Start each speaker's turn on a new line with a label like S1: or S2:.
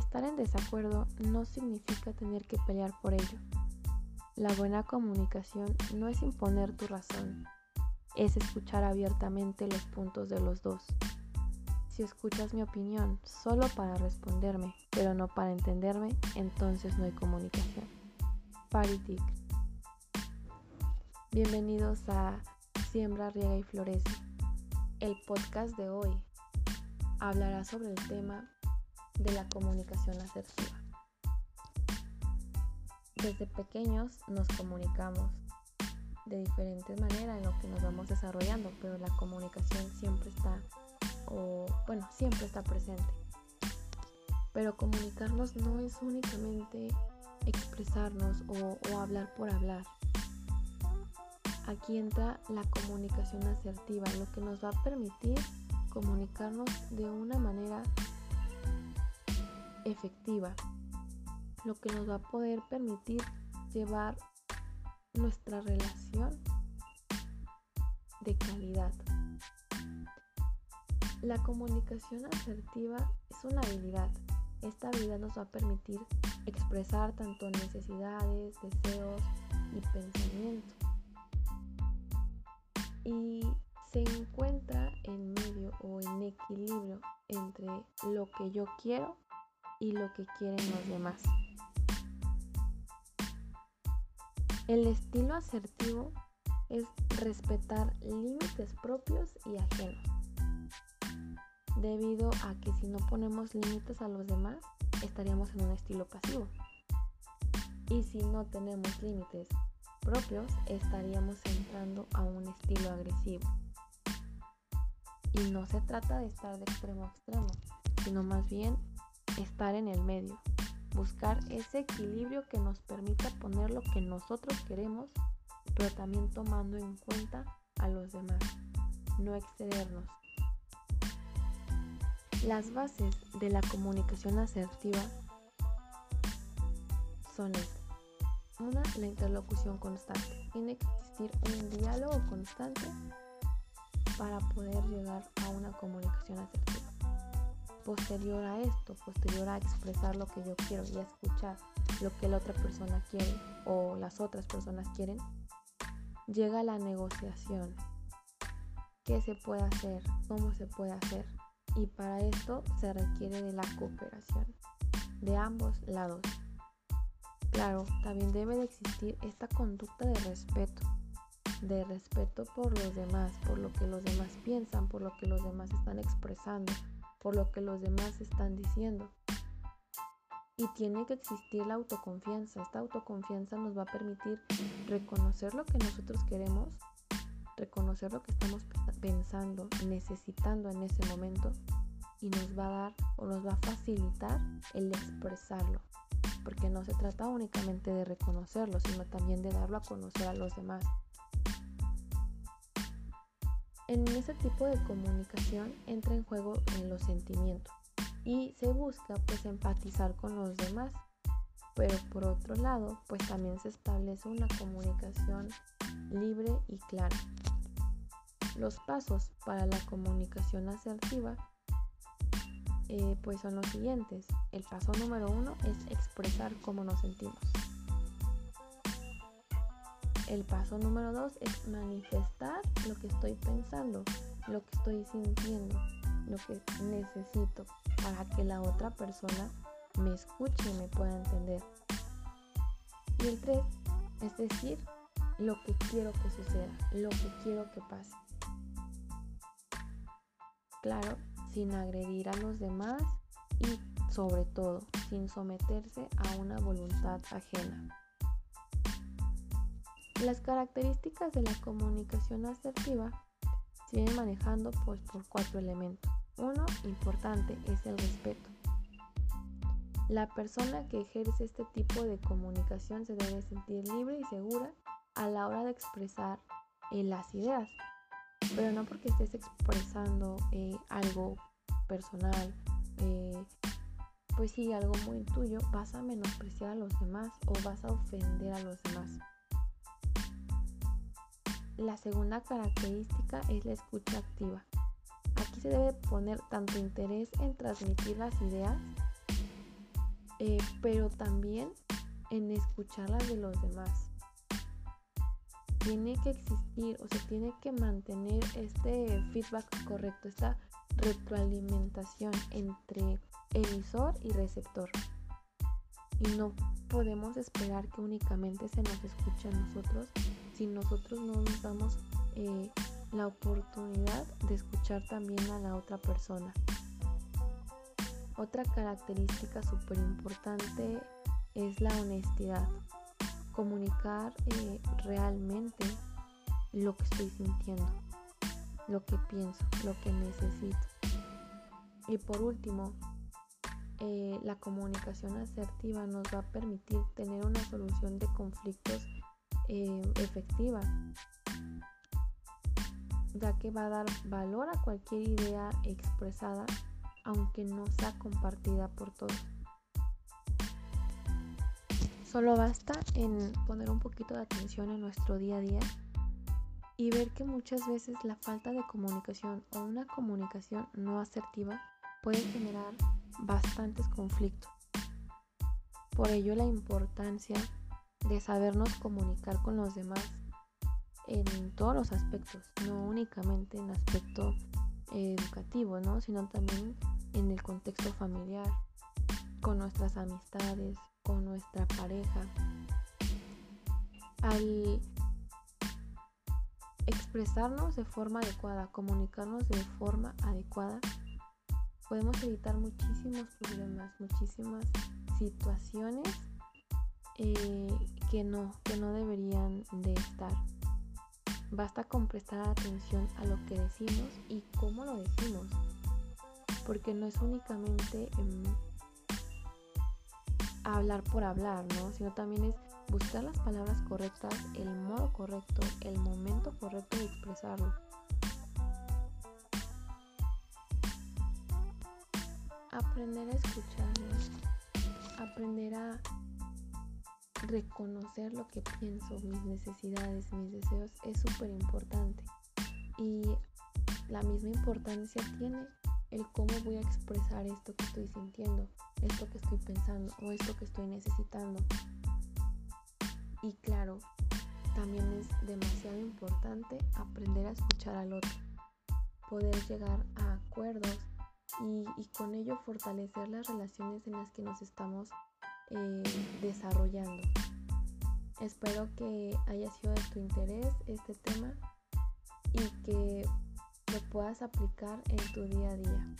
S1: Estar en desacuerdo no significa tener que pelear por ello. La buena comunicación no es imponer tu razón, es escuchar abiertamente los puntos de los dos. Si escuchas mi opinión solo para responderme, pero no para entenderme, entonces no hay comunicación. Paritic. Bienvenidos a Siembra, Riega y Florece. El podcast de hoy hablará sobre el tema de la comunicación asertiva. Desde pequeños nos comunicamos de diferentes maneras en lo que nos vamos desarrollando, pero la comunicación siempre está, o bueno, siempre está presente. Pero comunicarnos no es únicamente expresarnos o, o hablar por hablar. Aquí entra la comunicación asertiva, lo que nos va a permitir comunicarnos de una manera efectiva, lo que nos va a poder permitir llevar nuestra relación de calidad. La comunicación asertiva es una habilidad. Esta habilidad nos va a permitir expresar tanto necesidades, deseos y pensamientos. Y se encuentra en medio o en equilibrio entre lo que yo quiero y lo que quieren los demás. El estilo asertivo es respetar límites propios y ajenos. Debido a que si no ponemos límites a los demás, estaríamos en un estilo pasivo. Y si no tenemos límites propios, estaríamos entrando a un estilo agresivo. Y no se trata de estar de extremo a extremo, sino más bien estar en el medio, buscar ese equilibrio que nos permita poner lo que nosotros queremos, pero también tomando en cuenta a los demás, no excedernos. Las bases de la comunicación asertiva son estas. Una, la interlocución constante. Tiene que existir un diálogo constante para poder llegar a una comunicación asertiva posterior a esto, posterior a expresar lo que yo quiero y a escuchar lo que la otra persona quiere o las otras personas quieren, llega la negociación. ¿Qué se puede hacer? ¿Cómo se puede hacer? Y para esto se requiere de la cooperación de ambos lados. Claro, también debe de existir esta conducta de respeto, de respeto por los demás, por lo que los demás piensan, por lo que los demás están expresando, por lo que los demás están diciendo. Y tiene que existir la autoconfianza. Esta autoconfianza nos va a permitir reconocer lo que nosotros queremos, reconocer lo que estamos pensando, necesitando en ese momento y nos va a dar o nos va a facilitar el expresarlo. Porque no se trata únicamente de reconocerlo, sino también de darlo a conocer a los demás. En ese tipo de comunicación entra en juego en los sentimientos y se busca pues empatizar con los demás. Pero por otro lado, pues también se establece una comunicación libre y clara. Los pasos para la comunicación asertiva eh, pues son los siguientes. El paso número uno es expresar cómo nos sentimos. El paso número dos es manifestar lo que estoy pensando, lo que estoy sintiendo, lo que necesito para que la otra persona me escuche y me pueda entender. Y el tres es decir, lo que quiero que suceda, lo que quiero que pase. Claro, sin agredir a los demás y sobre todo sin someterse a una voluntad ajena. Las características de la comunicación asertiva se manejando pues, por cuatro elementos. Uno importante es el respeto. La persona que ejerce este tipo de comunicación se debe sentir libre y segura a la hora de expresar eh, las ideas, pero no porque estés expresando eh, algo personal, eh, pues sí, algo muy tuyo, vas a menospreciar a los demás o vas a ofender a los demás. La segunda característica es la escucha activa. Aquí se debe poner tanto interés en transmitir las ideas eh, pero también en escuchar las de los demás. Tiene que existir o se tiene que mantener este feedback correcto, esta retroalimentación entre emisor y receptor. Y no podemos esperar que únicamente se nos escuche a nosotros si nosotros no nos damos eh, la oportunidad de escuchar también a la otra persona. Otra característica súper importante es la honestidad. Comunicar eh, realmente lo que estoy sintiendo, lo que pienso, lo que necesito. Y por último, eh, la comunicación asertiva nos va a permitir tener una solución de conflictos eh, efectiva, ya que va a dar valor a cualquier idea expresada, aunque no sea compartida por todos. Solo basta en poner un poquito de atención en nuestro día a día y ver que muchas veces la falta de comunicación o una comunicación no asertiva puede generar bastantes conflictos. Por ello la importancia de sabernos comunicar con los demás en todos los aspectos, no únicamente en aspecto educativo, ¿no? sino también en el contexto familiar, con nuestras amistades, con nuestra pareja. Al expresarnos de forma adecuada, comunicarnos de forma adecuada, podemos evitar muchísimos problemas, muchísimas situaciones eh, que, no, que no deberían de estar. Basta con prestar atención a lo que decimos y cómo lo decimos, porque no es únicamente hablar por hablar, ¿no? Sino también es buscar las palabras correctas, el modo correcto, el momento correcto de expresarlo. Aprender a escucharnos, aprender a reconocer lo que pienso, mis necesidades, mis deseos es súper importante. Y la misma importancia tiene el cómo voy a expresar esto que estoy sintiendo, esto que estoy pensando o esto que estoy necesitando. Y claro, también es demasiado importante aprender a escuchar al otro, poder llegar a acuerdos y, con ello fortalecer las relaciones en las que nos estamos eh, desarrollando. Espero que haya sido de tu interés este tema y que lo puedas aplicar en tu día a día.